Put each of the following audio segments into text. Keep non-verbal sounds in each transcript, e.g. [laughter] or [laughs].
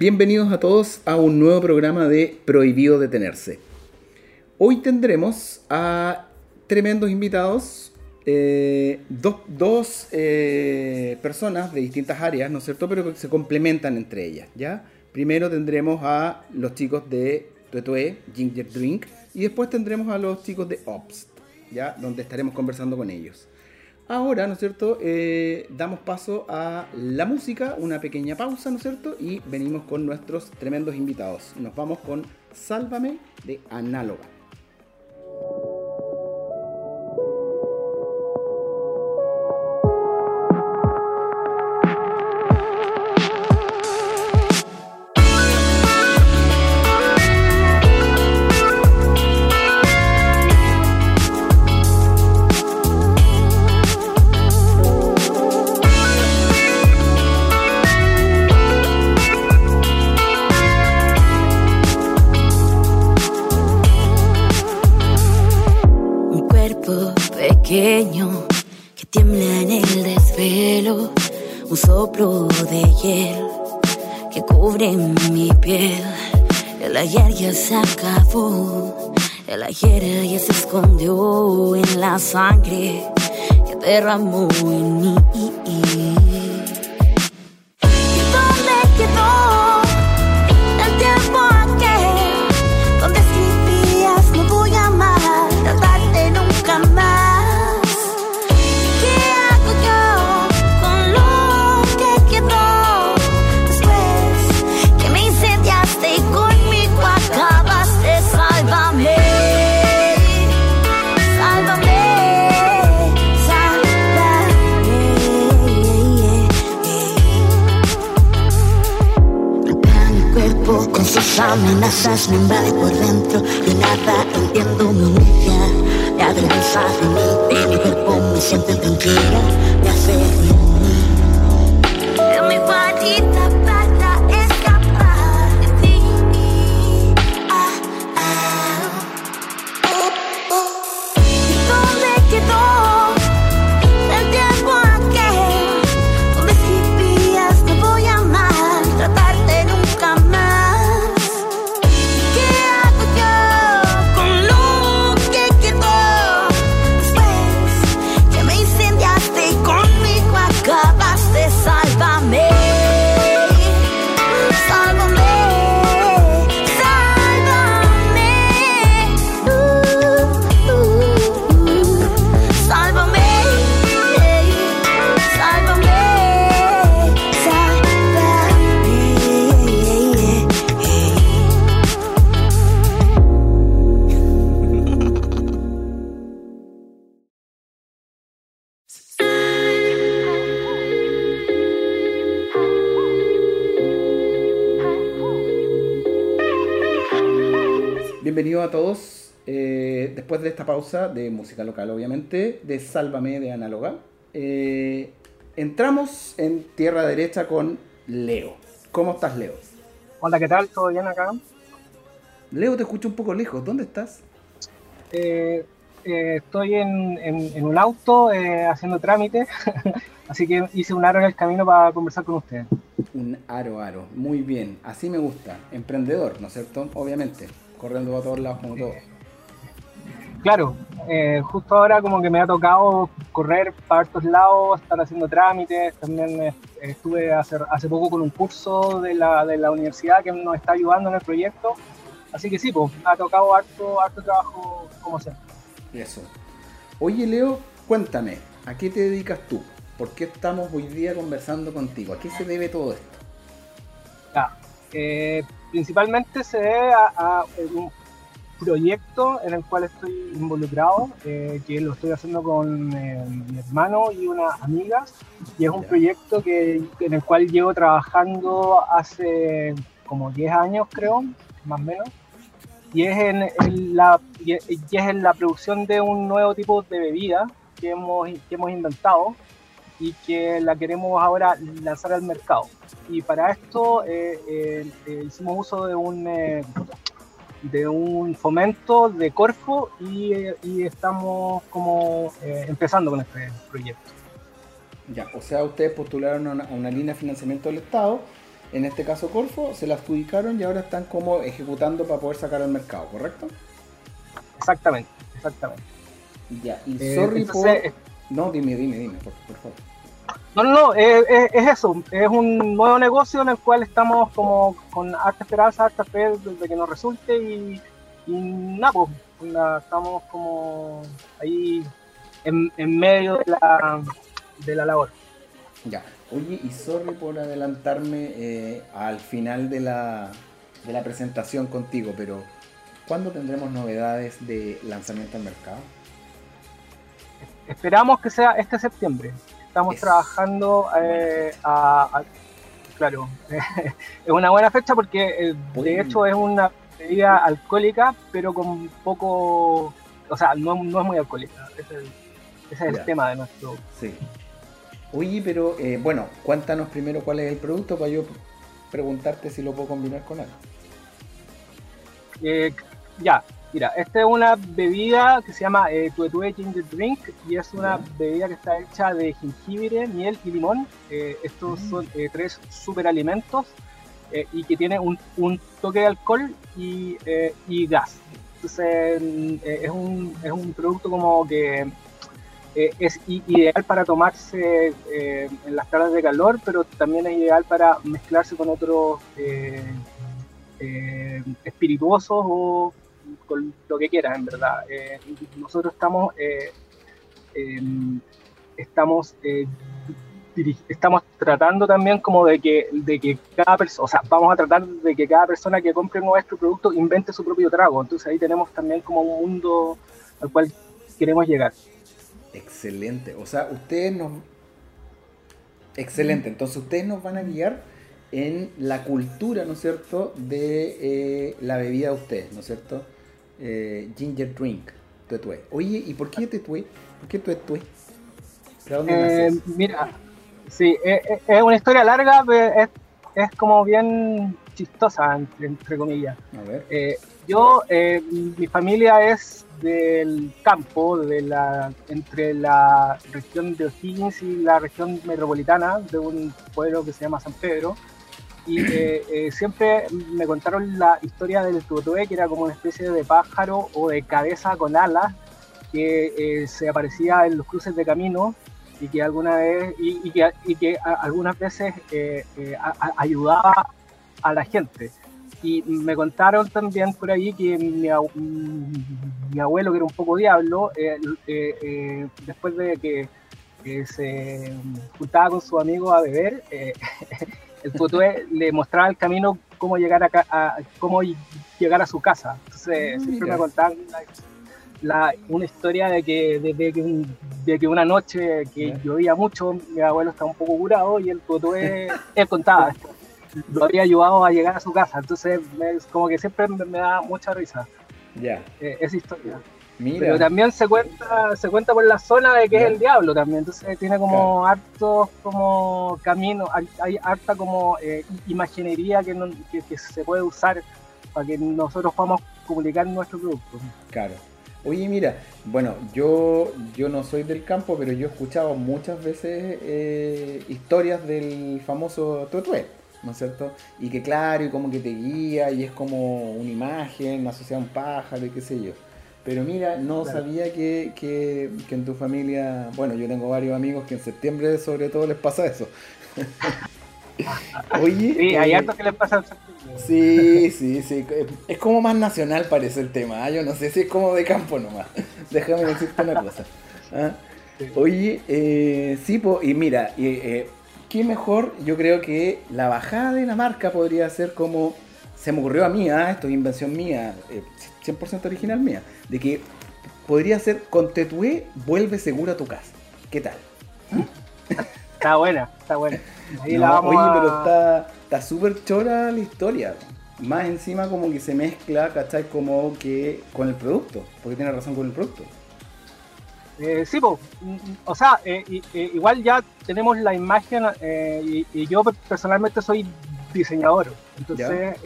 Bienvenidos a todos a un nuevo programa de Prohibido Detenerse. Hoy tendremos a tremendos invitados, eh, dos, eh, personas de distintas áreas, ¿no es cierto? Pero que se complementan entre ellas, ¿ya? Primero tendremos a los chicos de Tuetue, Ginger Drink, y después tendremos a los chicos de Ops, ¿ya? Donde estaremos conversando con ellos. Ahora, ¿no es cierto? Eh, damos paso a la música, una pequeña pausa, ¿no es cierto? Y venimos con nuestros tremendos invitados. Nos vamos con Sálvame de Análoga. Cubre mi piel. El ayer ya se acabó, el ayer ya se escondió en la sangre que derramó en mí. Amenazas me invade por dentro y nada entiendo mi humilla Me avergüenza de mí, de mi cuerpo me siento tranquila Me hace de a todos. Eh, después de esta pausa de música local, obviamente, de Sálvame de Análoga, eh, entramos en tierra derecha con Leo. ¿Cómo estás, Leo? Hola, ¿qué tal? ¿Todo bien acá? Leo, te escucho un poco lejos. ¿Dónde estás? Eh, estoy en, un auto haciendo trámite, [laughs] así que hice un aro en el camino para conversar con ustedes. Un aro, aro. Muy bien. Así me gusta. Emprendedor, ¿no es cierto? Obviamente corriendo a todos lados como todo. Claro, eh, justo ahora como que me ha tocado correr para estos lados, estar haciendo trámites, también eh, estuve hace, hace poco con un curso de la, de la universidad que nos está ayudando en el proyecto, así que sí, pues me ha tocado harto, harto trabajo como siempre. Eso. Oye Leo, cuéntame, ¿a qué te dedicas tú? ¿Por qué estamos hoy día conversando contigo? ¿A qué se debe todo esto? Ya, eh, principalmente se debe a, un proyecto en el cual estoy involucrado, eh, que lo estoy haciendo con eh, mi hermano y una amiga, y es un proyecto que, en el cual llevo trabajando hace como 10 años, creo, más o menos, y es en, la, y es en la producción de un nuevo tipo de bebida que hemos, que hemos inventado, y que la queremos ahora lanzar al mercado. Y para esto eh, eh, eh, hicimos uso de un, de un fomento de Corfo y, y estamos como empezando con este proyecto. Ya, o sea, ustedes postularon a una, línea de financiamiento del Estado en este caso Corfo, se la adjudicaron y ahora están como ejecutando para poder sacar al mercado, ¿correcto? Exactamente, exactamente. Ya, y eh, sorry por... No, dime, dime, dime, por, favor. No, no, no, es, eso, es un nuevo negocio en el cual estamos como con harta esperanza, harta fe de que nos resulte y, nada, pues estamos como ahí en, en medio de la, de la labor. Ya, oye, y sorry por adelantarme eh, al final de la, de la presentación contigo, pero ¿cuándo tendremos novedades de lanzamiento al mercado? Esperamos que sea este septiembre. Estamos trabajando eh, a, Claro, [laughs] es una buena fecha porque eh, de hecho es una bebida alcohólica, pero con poco. O sea, no, no es muy alcohólica. Ese es el, tema de nuestro. Sí. Oye, pero eh, bueno, cuéntanos primero cuál es el producto para yo preguntarte si lo puedo combinar con algo. Eh, ya, mira, esta es una bebida que se llama eh, Tuetue Ginger Drink y es una bebida que está hecha de jengibre, miel y limón. Eh, estos mm. son tres superalimentos y que tiene un, un, toque de alcohol y, y gas. Entonces es, un, es un producto como que eh, es ideal para tomarse eh, en las tardes de calor, pero también es ideal para mezclarse con otros eh, espirituosos o con lo que quieras, en verdad. nosotros estamos, em, estamos, estamos tratando también como de que, de que cada persona, o sea, vamos a tratar de que cada persona que compre nuestro producto invente su propio trago. Entonces ahí tenemos también como un mundo al cual queremos llegar. Excelente. O sea, ustedes nos... Excelente. Entonces ustedes nos van a guiar en la cultura, ¿no es cierto?, de eh, la bebida de ustedes, ¿no es cierto? Eh, ginger drink, tuetue. Oye, ¿y por qué tuetue? ¿Por qué tuetue? ¿De dónde eh, Mira, sí, es, una historia larga, pero es, como bien chistosa, entre, comillas. A ver. yo, mi familia es del campo, de la, entre la región de O'Higgins y la región metropolitana de un pueblo que se llama San Pedro. Y eh, eh, siempre me contaron la historia del tutué, que era como una especie de pájaro o de cabeza con alas que eh, se aparecía en los cruces de camino y que alguna vez y, que, y que algunas veces ayudaba a la gente. Y me contaron también por ahí que mi, mi abuelo, que era un poco diablo, eh, eh, eh, después de que se juntaba con su amigo a beber, [laughs] el tutué le mostraba el camino cómo llegar a, cómo llegar a su casa. Entonces ah, siempre me contaban una historia de que, de, que, una noche que llovía mucho, mi abuelo estaba un poco curado y el tutué, él contaba esto lo había ayudado a llegar a su casa. Entonces, como que siempre me, da mucha risa. Ya. Eh, esa historia. Pero también se cuenta, se cuenta por la zona de que es el diablo también. Entonces tiene como hartos como caminos, hay, harta como eh, imaginería que, que, se puede usar para que nosotros podamos publicar nuestro producto. Claro. Oye, mira, bueno, yo, yo no soy del campo, pero yo he escuchado muchas veces eh, historias del famoso Tuetué. ¿no es cierto? Y que claro, y como que te guía, y es como una imagen asociada a un pájaro y qué sé yo. Pero mira, no sabía que, que, en tu familia, bueno, yo tengo varios amigos que en septiembre sobre todo les pasa eso. [laughs] Oye, sí, hay eh, que les pasa en septiembre. Sí, sí, sí. Es como más nacional parece el tema. ¿ah? Yo no sé si es como de campo nomás. [laughs] Déjame decirte una cosa. ¿ah? Oye, eh, sí, y mira, eh, qué mejor, yo creo que la bajada de la marca podría ser como, se me ocurrió a mí, ¿ah? esto es invención mía, 100% eh, original mía, de que podría ser con Tetué vuelve seguro a tu casa. ¿Qué tal? Está buena, está buena. [laughs] Ahí la vamos oye, pero está súper chora la historia. Más encima como que se mezcla, ¿cachai? Como que con el producto, porque tiene razón con el producto. Eh, sí, o sea, eh, eh, igual ya tenemos la imagen eh, y, yo personalmente soy diseñador, entonces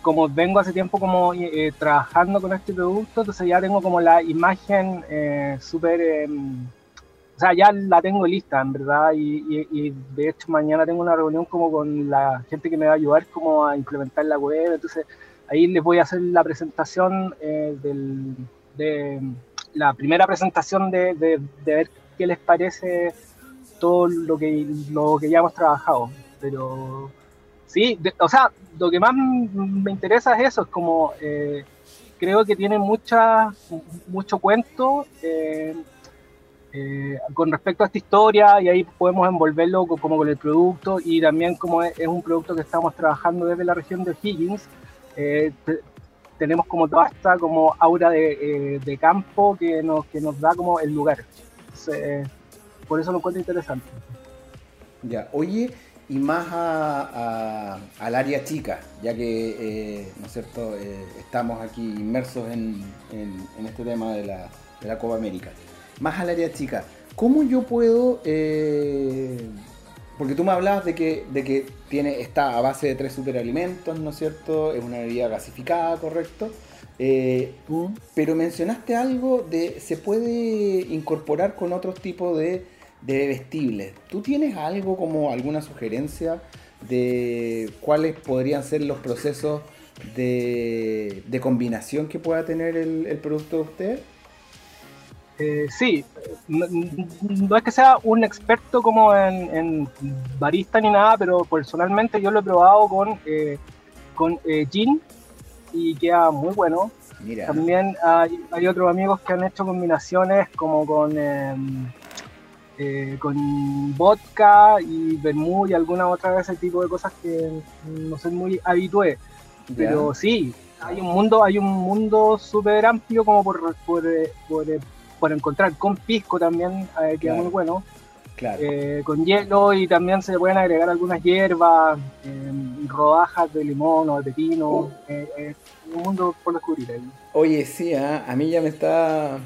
como vengo hace tiempo como trabajando con este producto, entonces ya tengo como la imagen súper o sea, ya la tengo lista, en verdad, y, de hecho mañana tengo una reunión como con la gente que me va a ayudar como a implementar la web, entonces ahí les voy a hacer la presentación eh, de la primera presentación de, de, ver qué les parece todo lo que, lo que ya hemos trabajado, pero sí, o sea, lo que más me interesa es eso, es como... Eh, creo que tiene mucha, mucho cuento eh, eh, con respecto a esta historia y ahí podemos envolverlo como con el producto y también como es, un producto que estamos trabajando desde la región de Higgins, tenemos como toda esta como aura de, campo que nos, que nos da como el lugar. por eso lo encuentro interesante. Ya, oye, y más al área chica, ya que, ¿no es cierto?, estamos aquí inmersos en, este tema de la, de la Copa América más al área chica. ¿Cómo yo puedo... Eh, porque tú me hablabas de que, de que tiene, está a base de tres superalimentos, ¿no es cierto? Es una bebida gasificada, ¿correcto? Eh, pero mencionaste algo de se puede incorporar con otros tipos de, de bebestibles. ¿Tú tienes algo como alguna sugerencia de cuáles podrían ser los procesos de, de combinación que pueda tener el, el producto de usted? Eh, sí, no, es que sea un experto como en, barista ni nada, pero personalmente yo lo he probado con, eh, con eh, gin y queda muy bueno. También hay, otros amigos que han hecho combinaciones como con, em, con vodka y vermouth y alguna otra vez ese tipo de cosas que no soy muy habitué. Pero sí, hay un mundo, hay un mundo súper amplio como por, por, por por encontrar con pisco también, eh, queda muy bueno. Eh, con hielo y también se pueden agregar algunas hierbas, em, rodajas de limón o de pepino. Uh. Eh, un mundo por descubrir ahí. Oye, sí, ¿ah? a mí ya me está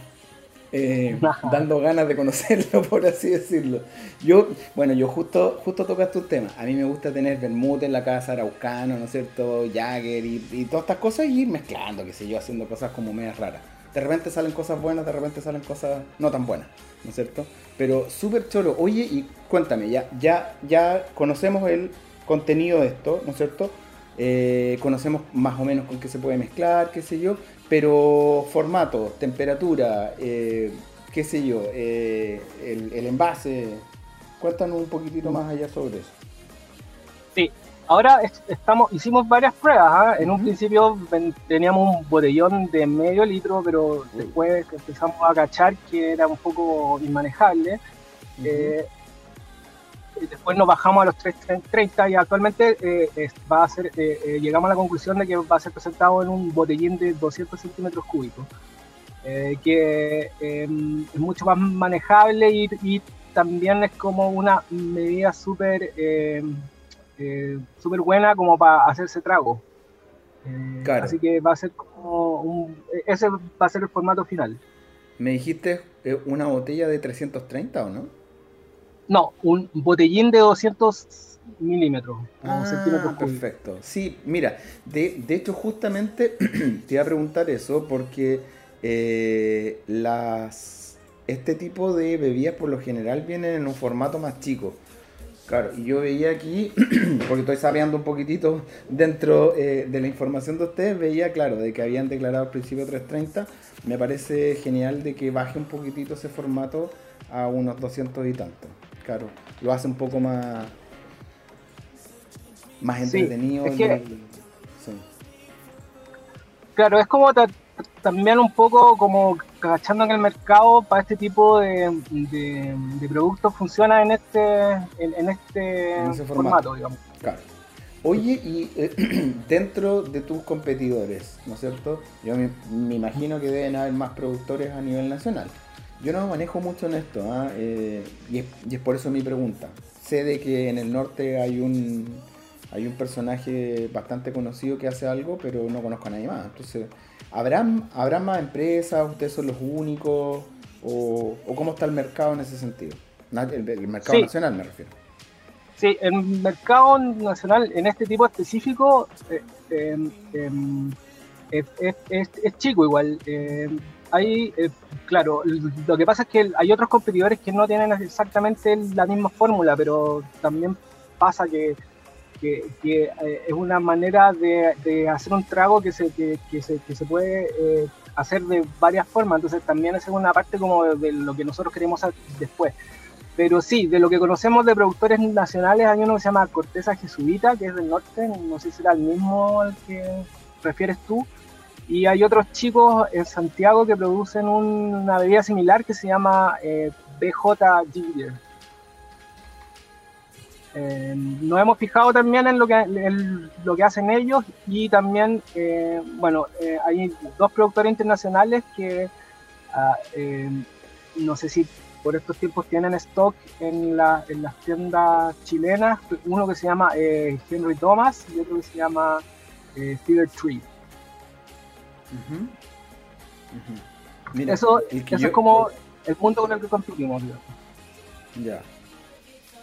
[laughs] dando ganas de conocerlo, [laughs] por así decirlo. Yo, bueno, yo justo, justo tocaste un tema. A mí me gusta tener vermut en la casa, araucano, ¿no es cierto? Jagger y, y todas estas cosas y ir mezclando, qué sé yo, haciendo cosas como medias raras de repente salen cosas buenas, de repente salen cosas no tan buenas, ¿no es cierto? Pero súper choro. Oye, y cuéntame, ya, ya, ya conocemos el contenido de esto, ¿no es cierto? Eh, conocemos más o menos con qué se puede mezclar, qué sé yo, pero formato, temperatura, eh, qué sé yo, eh, el, el envase, cuéntanos un poquitito más allá sobre eso. Sí, Ahora estamos, hicimos varias pruebas. ¿ah? En un principio teníamos un botellón de medio litro, pero después empezamos a cachar que era un poco inmanejable. Eh, después nos bajamos a los 330 y actualmente eh, va a ser, eh, llegamos a la conclusión de que va a ser presentado en un botellín de 200 centímetros cúbicos, que em, es mucho más manejable y, y, también es como una medida súper em, eh, súper buena como para hacerse trago. Eh, así que va a ser como un, ese va a ser el formato final. ¿Me dijiste eh, una botella de 330 o no? No, un botellín de 200 milímetros. Ah, perfecto. Sí, mira, de, de hecho justamente [clears throat] te iba a preguntar eso porque las, este tipo de bebidas por lo general vienen en un formato más chico. Claro, y yo veía aquí, [clears throat] porque estoy sabiendo un poquitito dentro eh, de la información de ustedes, veía, claro, de que habían declarado al principio 330. Me parece genial de que baje un poquitito ese formato a unos 200 y tanto. Claro, lo hace un poco más, más entretenido. Claro, es como también un poco como cachando en el mercado para este tipo de, productos funciona en este en, este formato. digamos. Claro. Oye, y eh, [clears throat] dentro de tus competidores, ¿no es cierto? Yo me, imagino que deben haber más productores a nivel nacional. Yo no manejo mucho en esto, ¿ah? eh, y, es, y, es, por eso mi pregunta. Sé de que en el norte hay un, hay un personaje bastante conocido que hace algo, pero no conozco a nadie más. Entonces, ¿Habrán, más empresas? ¿Ustedes son los únicos? ¿O, cómo está el mercado en ese sentido? El, mercado nacional me refiero. Sí, el mercado nacional en este tipo específico, eh, em, em, es, es, chico igual. Hay, eh, claro, lo que pasa es que hay otros competidores que no tienen exactamente la misma fórmula, pero también pasa que, que, eh, es una manera de, hacer un trago que se, que, que se puede eh, hacer de varias formas, entonces también es una parte como de, lo que nosotros queremos hacer después. Pero sí, de lo que conocemos de productores nacionales, hay uno que se llama Corteza Jesuita, que es del norte, no sé si será el mismo al que refieres tú, y hay otros chicos en Santiago que producen una bebida similar que se llama eh, BJ Ginger. Eh, nos hemos fijado también en lo que, hacen ellos y también, eh, bueno, hay dos productores internacionales que ah, no sé si por estos tiempos tienen stock en, en las tiendas chilenas, uno que se llama Henry Thomas y otro que se llama Fever Tree eso, es como el punto con el que competimos. Ya.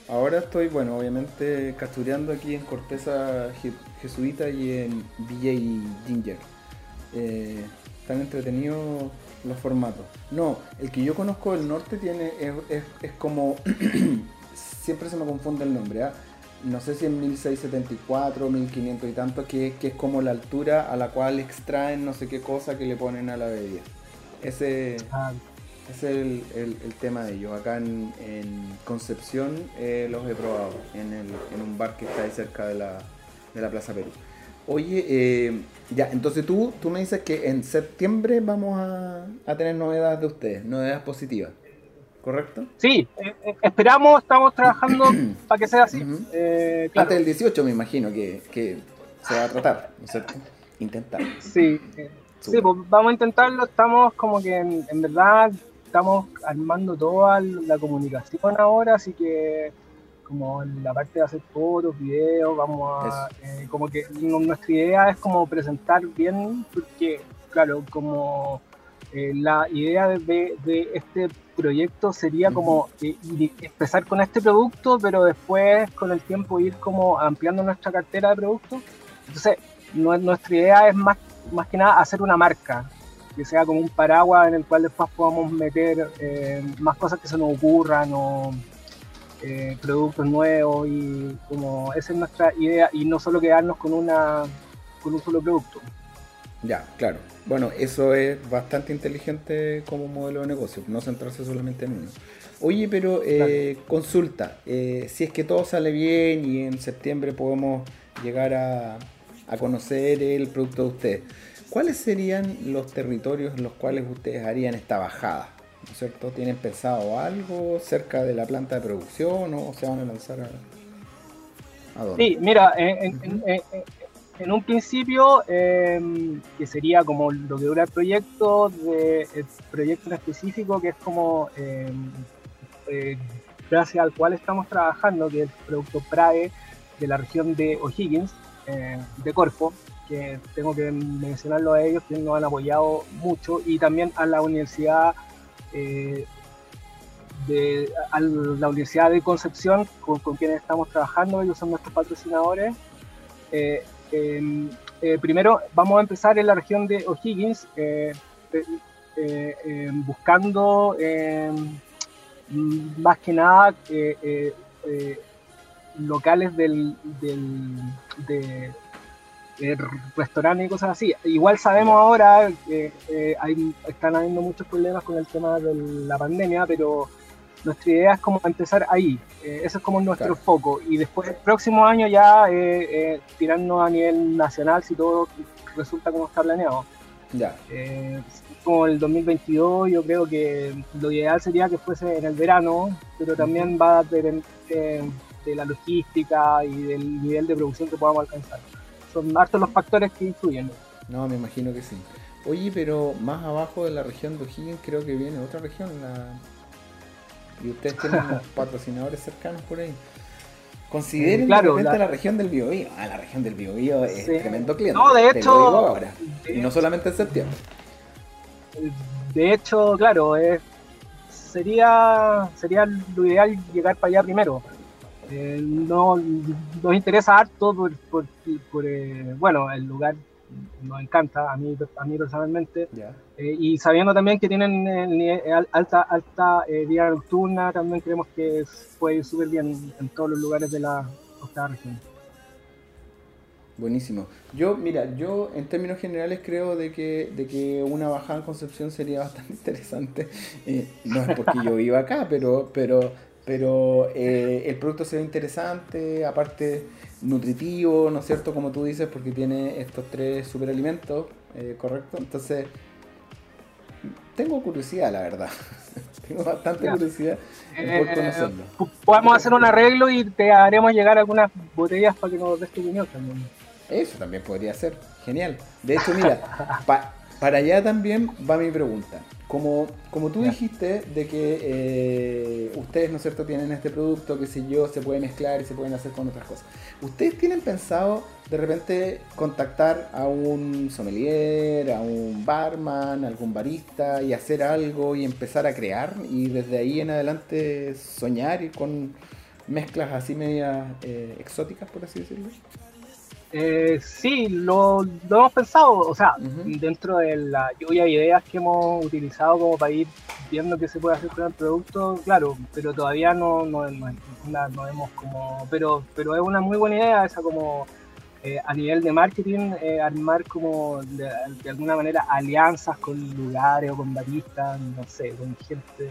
Ahora estoy, bueno, obviamente capturando aquí en Corteza Jesuita y en DJ Ginger. Eh, están entretenidos los formatos. No, el que yo conozco del norte tiene es, es como [clears throat] siempre se me confunde el nombre. ¿ah? No sé si en 1674, 1500 y tanto, que, es como la altura a la cual extraen no sé qué cosa que le ponen a la bebida. Ese, ah. es el, tema de ellos. Acá en, Concepción eh, los he probado, en, un bar que está ahí cerca de la, Plaza Perú. Oye, eh, ya, entonces tú, tú me dices que en septiembre vamos a, a tener novedades de ustedes, novedades positivas. ¿Correcto? Sí, eh, eh, esperamos, estamos trabajando [clears throat] para que sea así. Eh, Antes del 18 me imagino que, se va a tratar, ¿no es cierto? Intentar. Sí, sí pues vamos a intentarlo, estamos como que en, verdad estamos armando toda la comunicación ahora, así que como la parte de hacer fotos, videos, vamos a, como que nuestra idea es como presentar bien, porque claro, como la idea de, de, este proyecto sería como eh, empezar con este producto, pero después con el tiempo ir como ampliando nuestra cartera de productos. Entonces, nuestra idea es más, más que nada hacer una marca, que sea como un paraguas en el cual después podamos meter eh, más cosas que se nos ocurran o eh, productos nuevos y como esa es nuestra idea y no solo quedarnos con una con un solo producto. Ya, claro. Bueno, eso es bastante inteligente como modelo de negocio, no centrarse solamente en uno. Oye, pero eh, consulta, eh, si es que todo sale bien y en septiembre podemos llegar a, conocer el producto de ustedes, ¿cuáles serían los territorios en los cuales ustedes harían esta bajada? ¿No es cierto? ¿Tienen pensado algo cerca de la planta de producción o se van a lanzar a, dónde? Sí, mira, en, en un principio, em, que sería como lo que dura el proyecto, el proyecto en específico, que es como em, eh, gracias al cual estamos trabajando, que es el producto PRAE de la región de O'Higgins, eh, de Corfo, que tengo que mencionarlo a ellos, que nos han apoyado mucho, y también a la Universidad eh, de a la Universidad de Concepción, con, quienes estamos trabajando, ellos son nuestros patrocinadores. Em, eh, primero vamos a empezar en la región de O'Higgins, eh, eh, em, buscando em, más que nada locales del, de, restaurantes y cosas así. Igual sabemos ahora que están habiendo muchos problemas con el tema de la pandemia, pero nuestra idea es como empezar ahí, eh, eso es como nuestro foco, y después el próximo año ya eh, eh, tirarnos a nivel nacional si todo resulta como está planeado. Ya. como el 2022 yo creo que lo ideal sería que fuese en el verano, pero también va a depender de la logística y del nivel de producción que podamos alcanzar. Son hartos los factores que influyen. No, me imagino que sí. Oye, pero más abajo de la región de O'Higgins creo que viene otra región, la y ustedes tienen [laughs] patrocinadores cercanos por ahí. Consideren claro, la... región del Biobío. Ah, la región del Biobío es tremendo cliente. No, de hecho. y no solamente en septiembre. De hecho, claro, sería, sería lo ideal llegar para allá primero. Eh, no, nos interesa harto por, por, eh, bueno, el lugar nos encanta, a mí, a mí personalmente. Eh, y sabiendo también que tienen alta, alta vida nocturna, también creemos que puede ir súper bien en todos los lugares de la octava región. Buenísimo. Yo, mira, yo en términos generales creo de que, de que una bajada en Concepción sería [laughs] bastante interesante. Eh, no es porque yo viva acá, pero, pero, pero eh, el producto se ve interesante, aparte nutritivo, ¿no es cierto? Como tú dices, porque tiene estos tres superalimentos, eh, ¿correcto? Entonces, tengo curiosidad, la verdad. [laughs] tengo bastante curiosidad por conocerlo. Podemos hacer un arreglo y te haremos llegar algunas botellas para que nos des tu opinión también. Eso también podría ser. Genial. De hecho, mira, [laughs] para allá también va mi pregunta. Como, como tú dijiste de que eh, ustedes, ¿no es cierto?, tienen este producto, que si yo, se puede mezclar y se pueden hacer con otras cosas. ¿Ustedes tienen pensado de repente contactar a un sommelier, a un barman, a algún barista y hacer algo y empezar a crear y desde ahí en adelante soñar y con mezclas así medias eh, exóticas, por así decirlo? Eh, sí, lo, hemos pensado, o sea, dentro de la lluvia de ideas que hemos utilizado como para ir viendo qué se puede hacer con el producto, claro, pero todavía no, no, no, vemos como, pero, pero es una muy buena idea esa como eh, a nivel de marketing, eh, armar como de, alguna manera alianzas con lugares o con baristas, no sé, con gente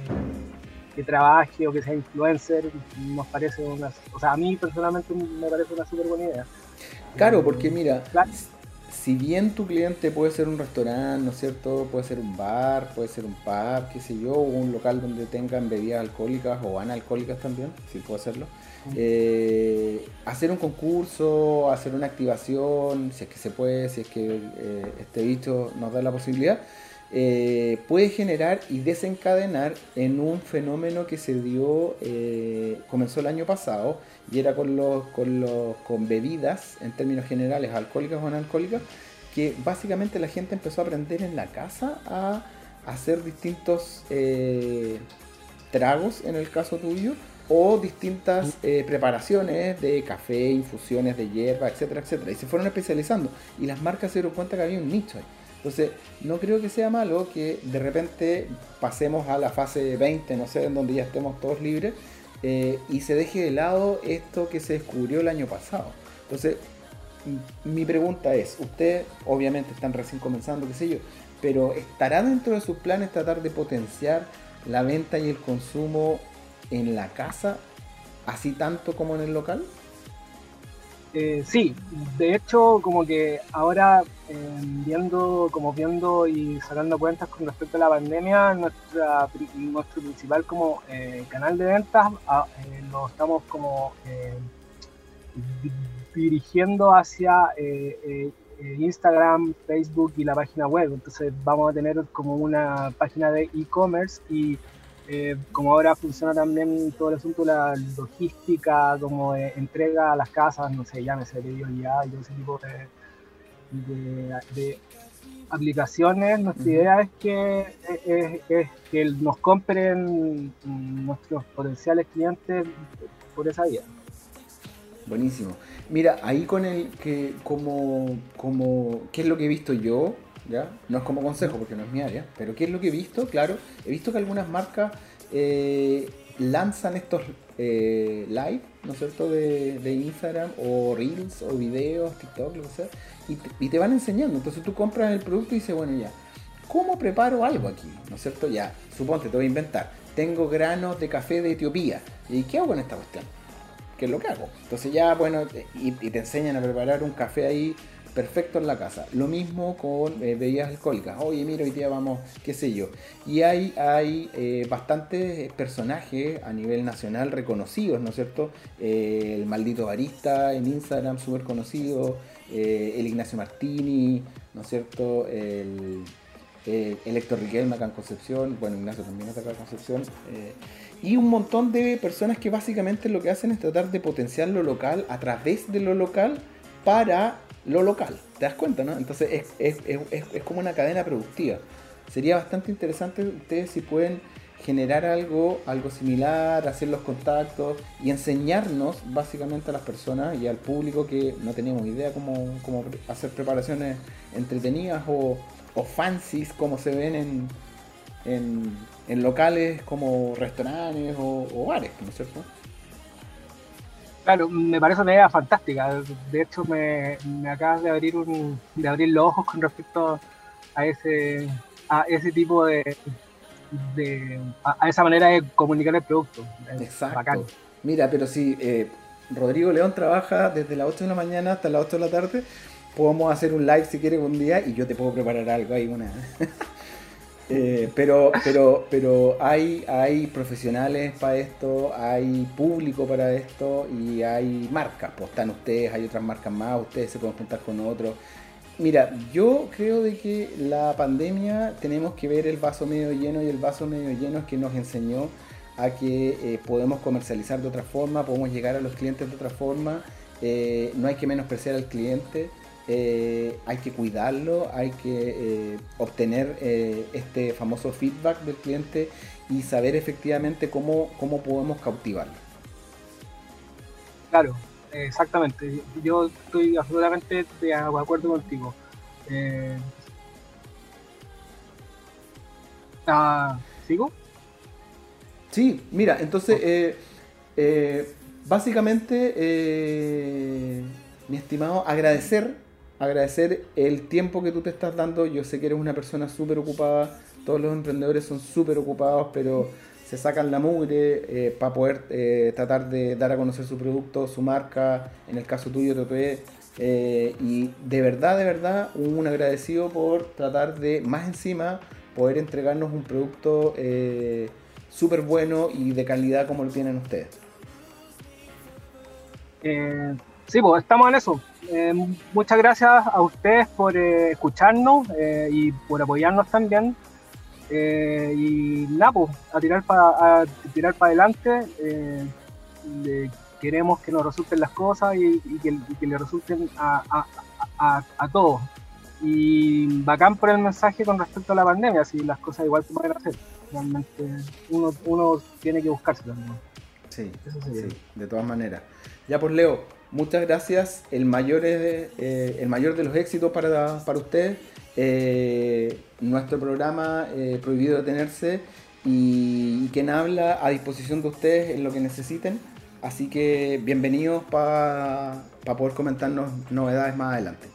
que trabaje o que sea influencer, nos parece una, o sea, a mí personalmente me parece una súper buena idea. Claro, porque mira, si bien tu cliente puede ser un restaurante, ¿no es cierto? Puede ser un bar, puede ser un pub, qué sé yo, o un local donde tengan bebidas alcohólicas o analcohólicas también, si puedo hacerlo. Eh, hacer un concurso, hacer una activación, si es que se puede, si es que eh, este bicho nos da la posibilidad, eh, puede generar y desencadenar en un fenómeno que se dio, comenzó el año pasado, y era con, los, con, los, con bebidas, en términos generales, alcohólicas o no que básicamente la gente empezó a aprender en la casa a hacer distintos eh, tragos, en el caso tuyo, o distintas eh, preparaciones de café, infusiones de hierba, etcétera, etcétera. Y se fueron especializando. Y las marcas se dieron cuenta que había un nicho ahí. Entonces, no creo que sea malo que de repente pasemos a la fase 20, no sé, en donde ya estemos todos libres eh, y se deje de lado esto que se descubrió el año pasado. Entonces, mi pregunta es, ustedes obviamente están recién comenzando, qué sé yo, pero ¿estará dentro de sus planes tratar de potenciar la venta y el consumo en la casa, así tanto como en el local? Eh, sí, de hecho, como que ahora eh, viendo, como viendo y sacando cuentas con respecto a la pandemia, nuestra, nuestro principal como eh, canal de ventas ah, lo estamos como dirigiendo hacia Instagram, Facebook y la página web. Entonces vamos a tener como una página de e-commerce y eh, como ahora funciona también todo el asunto de la logística, como entrega a las casas, no sé, llámese ya y todo ese tipo de, aplicaciones, nuestra idea es que, es, que nos compren nuestros potenciales clientes por esa vía. Buenísimo. Mira, ahí con el que como, como, ¿qué es lo que he visto yo? ¿Ya? No es como consejo porque no es mi área, pero ¿qué es lo que he visto? Claro, he visto que algunas marcas eh, lanzan estos eh, live, ¿no es cierto?, de, Instagram o Reels o videos, TikTok, lo que sea, y te, van enseñando. Entonces tú compras el producto y dices, bueno, ya, ¿cómo preparo algo aquí? ¿No es cierto? Ya, suponte, te voy a inventar. Tengo granos de café de Etiopía. ¿Y qué hago con esta cuestión? ¿Qué es lo que hago? Entonces ya, bueno, y te enseñan a preparar un café ahí perfecto en la casa. Lo mismo con eh, bebidas alcohólicas. Oye, mira, hoy día vamos, qué sé yo. Y hay, hay eh, bastantes personajes a nivel nacional reconocidos, ¿no es cierto? Eh, el maldito barista en Instagram, súper conocido. el Ignacio Martini, ¿no es cierto? El, el Héctor Riquelme acá en Concepción. Bueno, Ignacio también está acá en Concepción. y un montón de personas que básicamente lo que hacen es tratar de potenciar lo local a través de lo local para lo local. ¿Te das cuenta, no? Entonces es, como una cadena productiva. Sería bastante interesante ustedes si pueden generar algo, algo similar, hacer los contactos y enseñarnos básicamente a las personas y al público que no teníamos idea cómo, cómo hacer preparaciones entretenidas o, o fancies como se ven en, en, en locales como restaurantes o, o bares, ¿no es cierto? Claro, me parece una idea fantástica. De hecho, me, me acabas de abrir un, de abrir los ojos con respecto a ese a ese tipo de, de a, esa manera de comunicar el producto. Exacto. Mira, pero si eh, Rodrigo León trabaja desde las 8 de la mañana hasta las 8 de la tarde, podemos hacer un live si quieres un día y yo te puedo preparar algo ahí una [laughs] Eh, pero, pero, pero hay, hay profesionales para esto, hay público para esto y hay marcas. Pues están ustedes, hay otras marcas más, ustedes se pueden juntar con otros. Mira, yo creo de que la pandemia tenemos que ver el vaso medio lleno y el vaso medio lleno es que nos enseñó a que eh, podemos comercializar de otra forma, podemos llegar a los clientes de otra forma, eh, no hay que menospreciar al cliente. Eh, hay que cuidarlo, hay que eh, obtener eh, este famoso feedback del cliente y saber efectivamente cómo, cómo podemos cautivarlo. Claro, exactamente. Yo estoy absolutamente de acuerdo contigo. Ah, ¿Sigo? Sí, mira, entonces, básicamente, mi estimado, agradecer agradecer el tiempo que tú te estás dando. Yo sé que eres una persona súper ocupada, todos los emprendedores son súper ocupados, pero se sacan la mugre eh, para poder eh, tratar de dar a conocer su producto, su marca, en el caso tuyo, TPE. Eh, y de verdad, de verdad, un agradecido por tratar de, más encima, poder entregarnos un producto súper bueno y de calidad como lo tienen ustedes. Sí, pues estamos en eso eh, muchas gracias a ustedes por eh, escucharnos eh, y por apoyarnos también. y nada, pues, a tirar para tirar para adelante. queremos que nos resulten las cosas y, que, le resulten a, a, todos. Y bacán por el mensaje con respecto a la pandemia, si las cosas igual se pueden hacer. Realmente uno, uno tiene que buscarse también. Sí, sí, de todas maneras. Ya por pues, Leo, muchas gracias. El mayor, eh, el mayor de los éxitos para, para usted. Eh, nuestro programa eh, Prohibido Detenerse y, y, quien habla a disposición de ustedes en lo que necesiten. Así que bienvenidos para poder comentarnos novedades más adelante.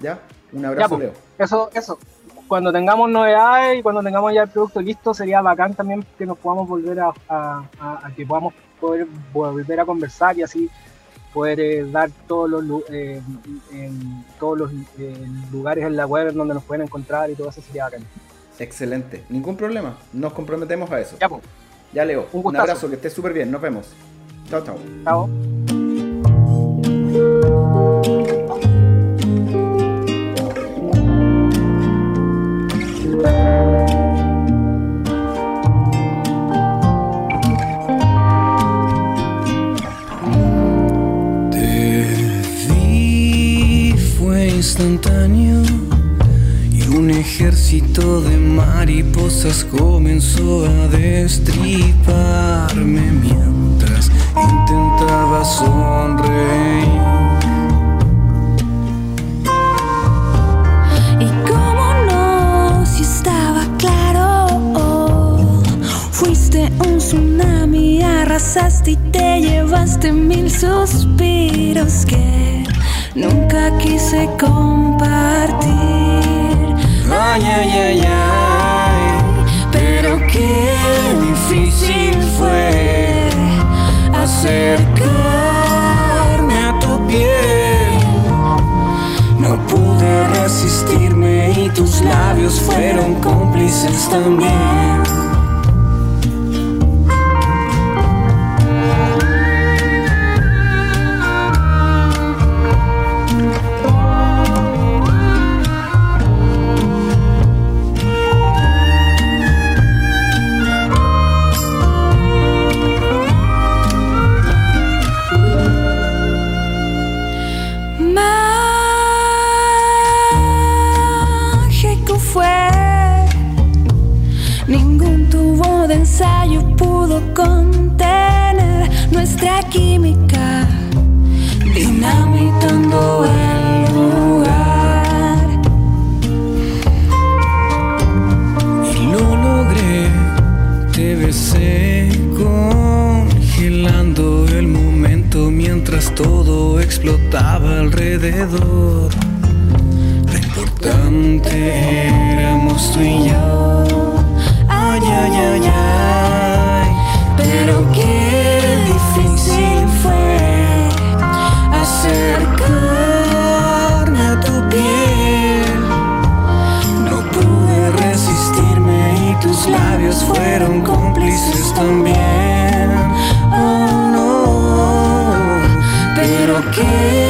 ¿Ya? Un abrazo, pues, Leo. Eso, eso. Cuando tengamos novedades y cuando tengamos ya el producto listo, sería bacán también que nos podamos volver a, a que podamos poder volver a conversar y así poder eh, dar todos los, eh, en todos los eh, lugares en la web donde nos pueden encontrar y todo eso sería bacán. Excelente, ningún problema, nos comprometemos a eso. Ya, pues. Ya Leo, un, un abrazo, que estés súper bien, nos vemos. Chao, chao. Chao. Y un ejército de mariposas comenzó a destriparme mientras intentaba sonreír. Fuiste un tsunami, arrasaste y te llevaste mil suspiros que nunca quise compartir. Ay, ay, ay, ay, pero qué difícil fue acercarme a tu piel. No pude resistirme y tus labios fueron cómplices también. De ensayo pudo contener nuestra química, dinamitando el lugar. Y lo logré, te besé congelando el momento mientras todo explotaba alrededor. Lo importante éramos tú y yo. Pero qué difícil fue acercarme a tu piel. No pude resistirme y tus labios fueron cómplices también. Oh no, pero qué